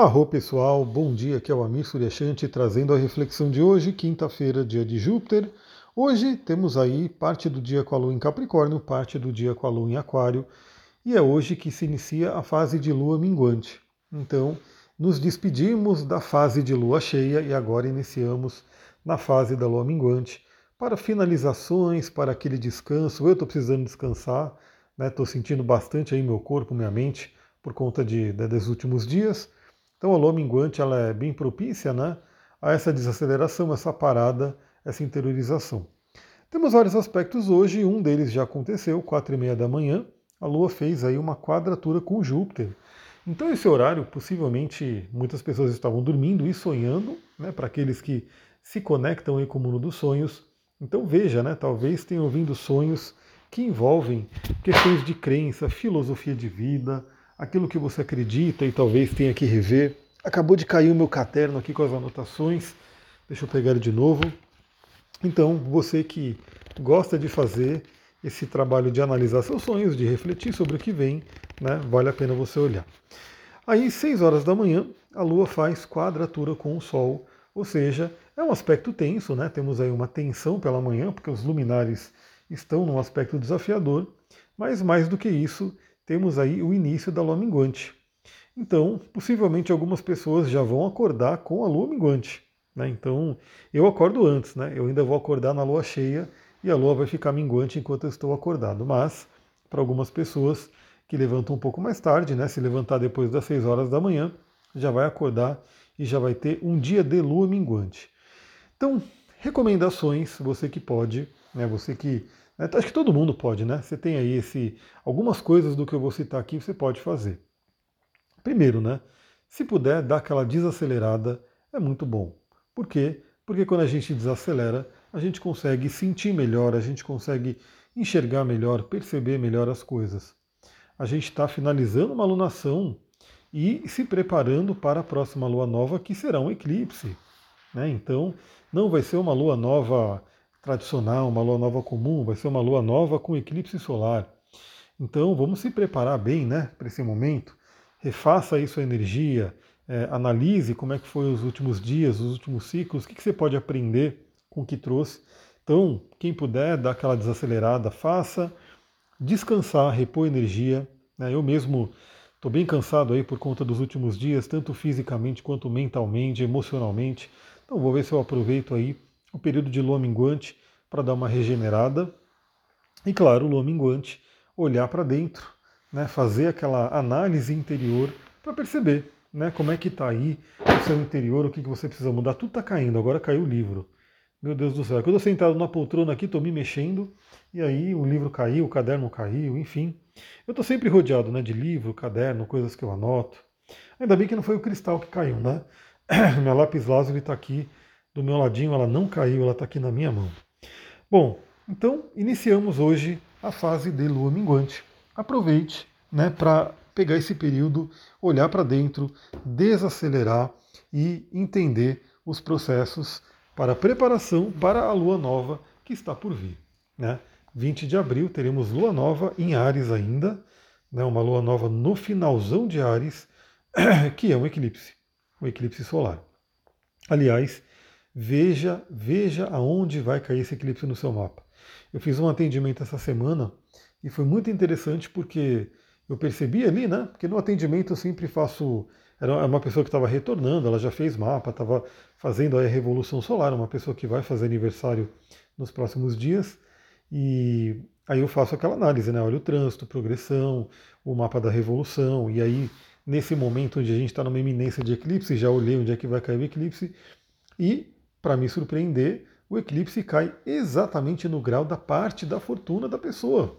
Arro pessoal, bom dia, aqui é o Amir Suryashanti trazendo a reflexão de hoje, quinta-feira, dia de Júpiter. Hoje temos aí parte do dia com a Lua em Capricórnio, parte do dia com a Lua em Aquário, e é hoje que se inicia a fase de Lua minguante. Então, nos despedimos da fase de Lua cheia e agora iniciamos na fase da Lua minguante para finalizações, para aquele descanso. Eu estou precisando descansar, estou né? sentindo bastante aí meu corpo, minha mente por conta de, de, dos últimos dias. Então a lua minguante ela é bem propícia né, a essa desaceleração, essa parada, essa interiorização. Temos vários aspectos hoje, um deles já aconteceu, quatro e meia da manhã, a Lua fez aí uma quadratura com Júpiter. Então esse horário, possivelmente, muitas pessoas estavam dormindo e sonhando, né, para aqueles que se conectam aí com o mundo dos sonhos. Então veja, né, talvez tenham vindo sonhos que envolvem questões de crença, filosofia de vida, aquilo que você acredita e talvez tenha que rever. Acabou de cair o meu caderno aqui com as anotações. Deixa eu pegar ele de novo. Então, você que gosta de fazer esse trabalho de analisar seus sonhos, de refletir sobre o que vem, né, vale a pena você olhar. Aí, 6 horas da manhã, a Lua faz quadratura com o Sol, ou seja, é um aspecto tenso, né? Temos aí uma tensão pela manhã, porque os luminares estão num aspecto desafiador, mas mais do que isso, temos aí o início da lua minguante. Então, possivelmente algumas pessoas já vão acordar com a lua minguante. Né? Então, eu acordo antes, né? eu ainda vou acordar na lua cheia e a lua vai ficar minguante enquanto eu estou acordado. Mas, para algumas pessoas que levantam um pouco mais tarde, né? se levantar depois das 6 horas da manhã, já vai acordar e já vai ter um dia de lua minguante. Então, recomendações, você que pode, né? você que? Acho que todo mundo pode, né? Você tem aí esse, algumas coisas do que eu vou citar aqui você pode fazer. Primeiro, né? Se puder dar aquela desacelerada, é muito bom. Por quê? Porque quando a gente desacelera, a gente consegue sentir melhor, a gente consegue enxergar melhor, perceber melhor as coisas. A gente está finalizando uma alunação e se preparando para a próxima lua nova, que será um eclipse. Né? Então, não vai ser uma lua nova tradicional, uma lua nova comum, vai ser uma lua nova com eclipse solar. Então vamos se preparar bem né, para esse momento. Refaça aí sua energia, é, analise como é que foi os últimos dias, os últimos ciclos, o que, que você pode aprender com o que trouxe. Então, quem puder dar aquela desacelerada, faça. Descansar, repor energia. Né? Eu mesmo estou bem cansado aí por conta dos últimos dias, tanto fisicamente quanto mentalmente, emocionalmente. Então vou ver se eu aproveito aí o período de lua minguante para dar uma regenerada. E claro, lua minguante, olhar para dentro, né, fazer aquela análise interior para perceber né, como é que está aí o seu interior, o que, que você precisa mudar. Tudo está caindo, agora caiu o livro. Meu Deus do céu. Quando eu estou sentado na poltrona aqui, estou me mexendo, e aí o livro caiu, o caderno caiu, enfim. Eu estou sempre rodeado né, de livro, caderno, coisas que eu anoto. Ainda bem que não foi o cristal que caiu, né? Minha lápis lazuli está aqui do meu ladinho, ela não caiu, ela está aqui na minha mão. Bom, então iniciamos hoje a fase de lua minguante. Aproveite né, para pegar esse período, olhar para dentro, desacelerar e entender os processos para preparação para a lua nova que está por vir. Né? 20 de abril teremos lua nova em Ares ainda, né, uma lua nova no finalzão de Ares, que é um eclipse, um eclipse solar. Aliás, veja, veja aonde vai cair esse eclipse no seu mapa. Eu fiz um atendimento essa semana e foi muito interessante porque eu percebi ali, né? Porque no atendimento eu sempre faço. Era uma pessoa que estava retornando, ela já fez mapa, estava fazendo a revolução solar, uma pessoa que vai fazer aniversário nos próximos dias. E aí eu faço aquela análise, né? Olha o trânsito, progressão, o mapa da revolução, e aí nesse momento onde a gente está numa iminência de eclipse, já olhei onde é que vai cair o eclipse, e para me surpreender, o eclipse cai exatamente no grau da parte da fortuna da pessoa.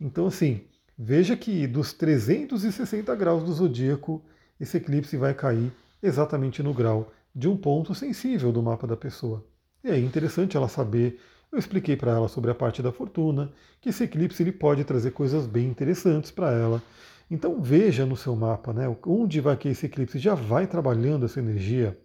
Então, assim, veja que dos 360 graus do zodíaco, esse eclipse vai cair exatamente no grau de um ponto sensível do mapa da pessoa. E é interessante ela saber. Eu expliquei para ela sobre a parte da fortuna, que esse eclipse ele pode trazer coisas bem interessantes para ela. Então veja no seu mapa, né, onde vai que esse eclipse já vai trabalhando essa energia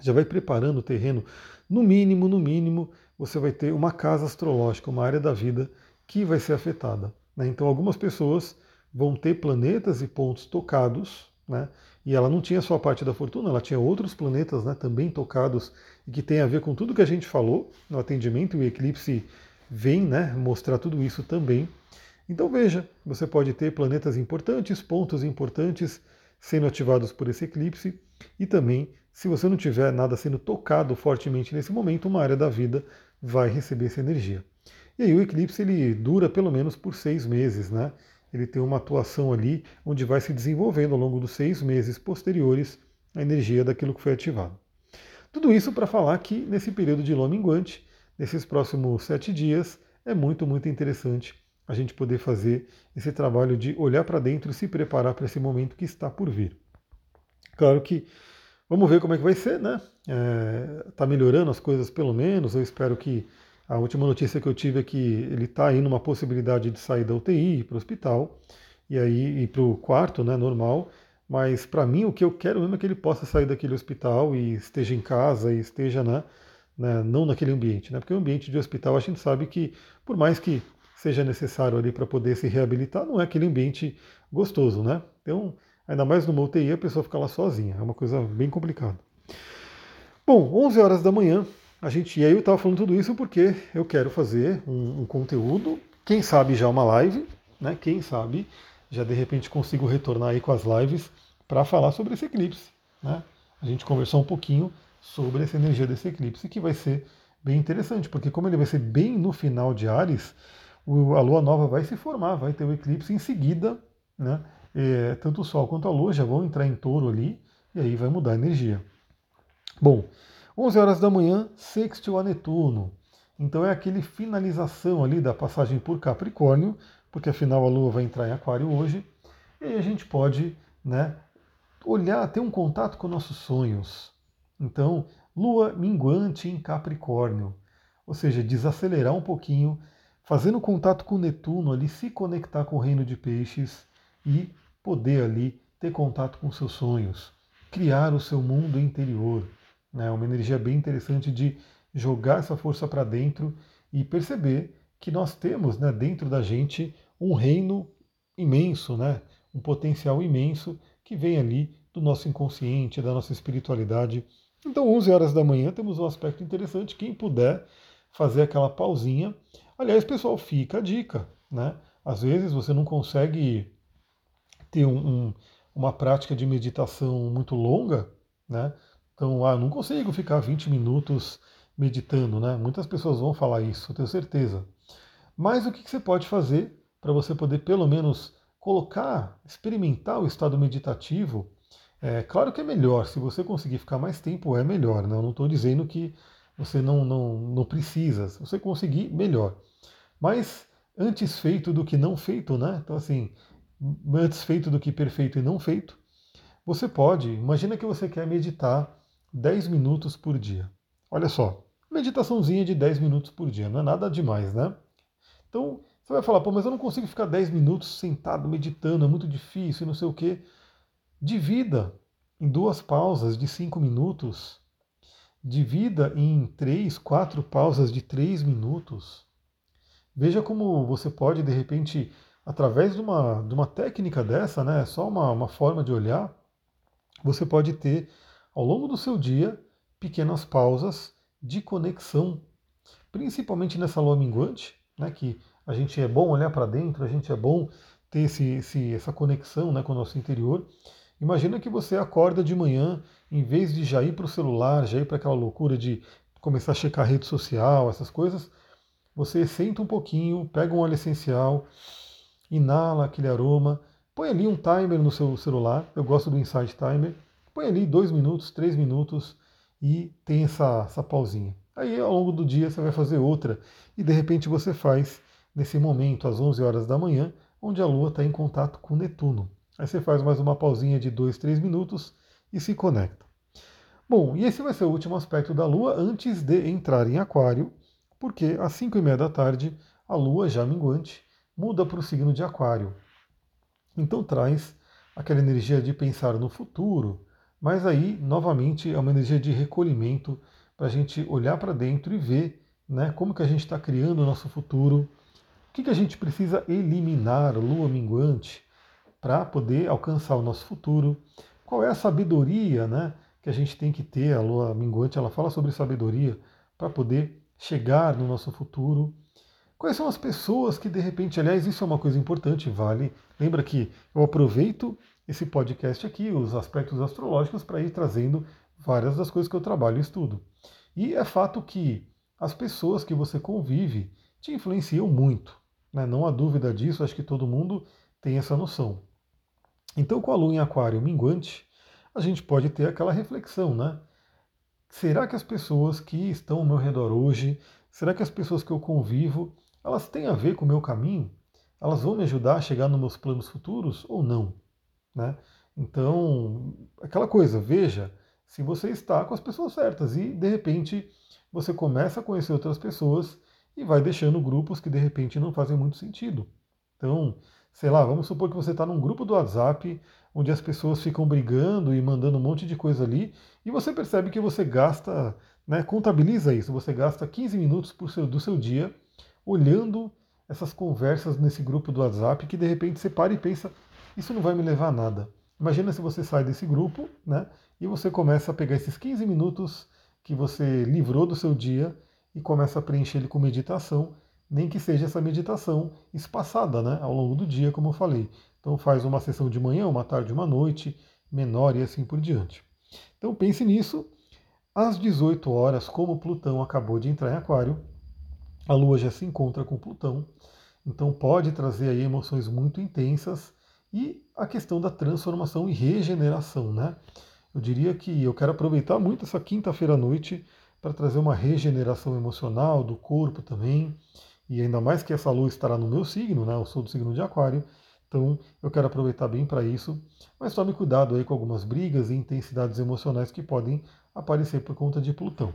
já vai preparando o terreno. No mínimo, no mínimo, você vai ter uma casa astrológica, uma área da vida que vai ser afetada. Né? Então, algumas pessoas vão ter planetas e pontos tocados, né? E ela não tinha só a parte da fortuna, ela tinha outros planetas né, também tocados e que tem a ver com tudo que a gente falou no atendimento, e o eclipse vem né, mostrar tudo isso também. Então veja, você pode ter planetas importantes, pontos importantes sendo ativados por esse eclipse, e também, se você não tiver nada sendo tocado fortemente nesse momento, uma área da vida vai receber essa energia. E aí o eclipse ele dura pelo menos por seis meses, né? Ele tem uma atuação ali onde vai se desenvolvendo ao longo dos seis meses posteriores a energia daquilo que foi ativado. Tudo isso para falar que nesse período de lua minguante, nesses próximos sete dias, é muito, muito interessante a gente poder fazer esse trabalho de olhar para dentro e se preparar para esse momento que está por vir. Claro que vamos ver como é que vai ser, né? Está é, melhorando as coisas pelo menos. Eu espero que a última notícia que eu tive é que ele está aí numa possibilidade de sair da UTI para o hospital e aí para o quarto, né, normal. Mas para mim o que eu quero mesmo é que ele possa sair daquele hospital e esteja em casa e esteja, né, né não naquele ambiente, né? Porque o ambiente de hospital a gente sabe que por mais que seja necessário ali para poder se reabilitar, não é aquele ambiente gostoso, né? Então, ainda mais numa UTI, a pessoa fica lá sozinha, é uma coisa bem complicada. Bom, 11 horas da manhã, a gente, e aí eu estava falando tudo isso porque eu quero fazer um, um, conteúdo, quem sabe já uma live, né? Quem sabe já de repente consigo retornar aí com as lives para falar sobre esse eclipse, né? A gente conversar um pouquinho sobre essa energia desse eclipse, que vai ser bem interessante, porque como ele vai ser bem no final de Ares, a lua nova vai se formar, vai ter o eclipse em seguida, né? É, tanto o Sol quanto a Lua já vão entrar em touro ali, e aí vai mudar a energia. Bom, 11 horas da manhã, sextil a Netuno. Então é aquele finalização ali da passagem por Capricórnio, porque afinal a Lua vai entrar em Aquário hoje, e aí a gente pode né, olhar, ter um contato com nossos sonhos. Então, Lua minguante em Capricórnio, ou seja, desacelerar um pouquinho fazendo contato com Netuno ali, se conectar com o reino de peixes e poder ali ter contato com seus sonhos, criar o seu mundo interior. É né? uma energia bem interessante de jogar essa força para dentro e perceber que nós temos né, dentro da gente um reino imenso, né, um potencial imenso que vem ali do nosso inconsciente, da nossa espiritualidade. Então, 11 horas da manhã, temos um aspecto interessante. Quem puder fazer aquela pausinha, Aliás, pessoal, fica a dica, né? Às vezes você não consegue ter um, um, uma prática de meditação muito longa, né? Então, ah, não consigo ficar 20 minutos meditando, né? Muitas pessoas vão falar isso, tenho certeza. Mas o que você pode fazer para você poder pelo menos colocar, experimentar o estado meditativo? É claro que é melhor, se você conseguir ficar mais tempo, é melhor. Né? Eu não estou dizendo que você não, não, não precisa. Se você conseguir, melhor. Mas antes feito do que não feito, né? Então, assim, antes feito do que perfeito e não feito, você pode, imagina que você quer meditar 10 minutos por dia. Olha só, meditaçãozinha de 10 minutos por dia, não é nada demais, né? Então, você vai falar, pô, mas eu não consigo ficar 10 minutos sentado meditando, é muito difícil, não sei o quê. Divida em duas pausas de 5 minutos divida em três, quatro pausas de três minutos. Veja como você pode, de repente, através de uma, de uma técnica dessa, né, só uma, uma forma de olhar, você pode ter, ao longo do seu dia, pequenas pausas de conexão, principalmente nessa lua minguante, né, que a gente é bom olhar para dentro, a gente é bom ter esse, esse, essa conexão né, com o nosso interior. Imagina que você acorda de manhã, em vez de já ir para o celular, já ir para aquela loucura de começar a checar rede social, essas coisas, você senta um pouquinho, pega um óleo essencial, inala aquele aroma, põe ali um timer no seu celular, eu gosto do Insight Timer, põe ali dois minutos, três minutos e tem essa, essa pausinha. Aí ao longo do dia você vai fazer outra e de repente você faz nesse momento, às 11 horas da manhã, onde a Lua está em contato com Netuno. Aí você faz mais uma pausinha de 2, 3 minutos e se conecta. Bom, e esse vai ser o último aspecto da Lua antes de entrar em Aquário, porque às 5 e meia da tarde a Lua, já minguante, muda para o signo de Aquário. Então traz aquela energia de pensar no futuro, mas aí, novamente, é uma energia de recolhimento para a gente olhar para dentro e ver né, como que a gente está criando o nosso futuro, o que, que a gente precisa eliminar, Lua minguante, para poder alcançar o nosso futuro? Qual é a sabedoria né, que a gente tem que ter? A lua minguante ela fala sobre sabedoria para poder chegar no nosso futuro. Quais são as pessoas que de repente, aliás, isso é uma coisa importante, vale. Lembra que eu aproveito esse podcast aqui, os aspectos astrológicos, para ir trazendo várias das coisas que eu trabalho e estudo. E é fato que as pessoas que você convive te influenciam muito. Né? Não há dúvida disso, acho que todo mundo tem essa noção. Então, com a lua em aquário minguante, a gente pode ter aquela reflexão, né? Será que as pessoas que estão ao meu redor hoje, será que as pessoas que eu convivo, elas têm a ver com o meu caminho? Elas vão me ajudar a chegar nos meus planos futuros ou não? Né? Então, aquela coisa, veja se você está com as pessoas certas e de repente você começa a conhecer outras pessoas e vai deixando grupos que de repente não fazem muito sentido. Então, sei lá, vamos supor que você está num grupo do WhatsApp onde as pessoas ficam brigando e mandando um monte de coisa ali e você percebe que você gasta, né, contabiliza isso, você gasta 15 minutos seu, do seu dia olhando essas conversas nesse grupo do WhatsApp que de repente você para e pensa, isso não vai me levar a nada. Imagina se você sai desse grupo, né, e você começa a pegar esses 15 minutos que você livrou do seu dia e começa a preencher ele com meditação, nem que seja essa meditação espaçada né, ao longo do dia, como eu falei. Então faz uma sessão de manhã, uma tarde, uma noite, menor e assim por diante. Então pense nisso. Às 18 horas, como Plutão acabou de entrar em Aquário, a Lua já se encontra com Plutão, então pode trazer aí emoções muito intensas e a questão da transformação e regeneração, né? Eu diria que eu quero aproveitar muito essa quinta-feira à noite para trazer uma regeneração emocional do corpo também, e ainda mais que essa lua estará no meu signo, né? Eu sou do signo de Aquário, então eu quero aproveitar bem para isso, mas tome cuidado aí com algumas brigas e intensidades emocionais que podem aparecer por conta de Plutão.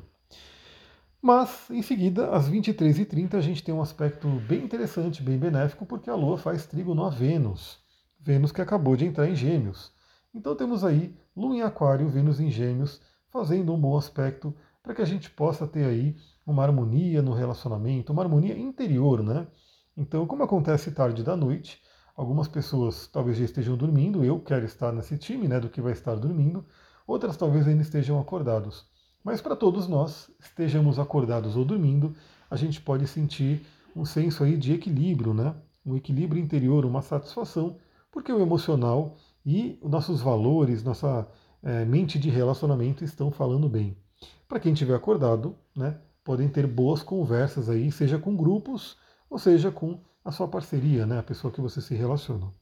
Mas, em seguida, às 23h30, a gente tem um aspecto bem interessante, bem benéfico, porque a Lua faz trígono a Vênus. Vênus que acabou de entrar em Gêmeos. Então temos aí Lua em Aquário, Vênus em Gêmeos, fazendo um bom aspecto para que a gente possa ter aí uma harmonia no relacionamento, uma harmonia interior, né? Então, como acontece tarde da noite, algumas pessoas talvez já estejam dormindo, eu quero estar nesse time, né, do que vai estar dormindo, outras talvez ainda estejam acordados. Mas para todos nós, estejamos acordados ou dormindo, a gente pode sentir um senso aí de equilíbrio, né? Um equilíbrio interior, uma satisfação, porque o emocional e nossos valores, nossa é, mente de relacionamento estão falando bem. Para quem estiver acordado, né, podem ter boas conversas aí, seja com grupos ou seja com a sua parceria, né, a pessoa que você se relaciona.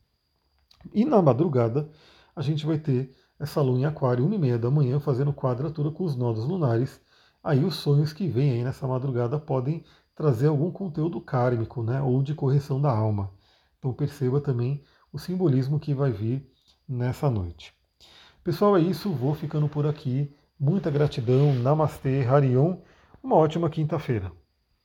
E na madrugada, a gente vai ter essa lua em aquário, uma e meia da manhã, fazendo quadratura com os nodos lunares. Aí os sonhos que vêm aí nessa madrugada podem trazer algum conteúdo kármico, né, ou de correção da alma. Então perceba também o simbolismo que vai vir nessa noite. Pessoal, é isso. Vou ficando por aqui. Muita gratidão. Namastê, Harion. Uma ótima quinta-feira.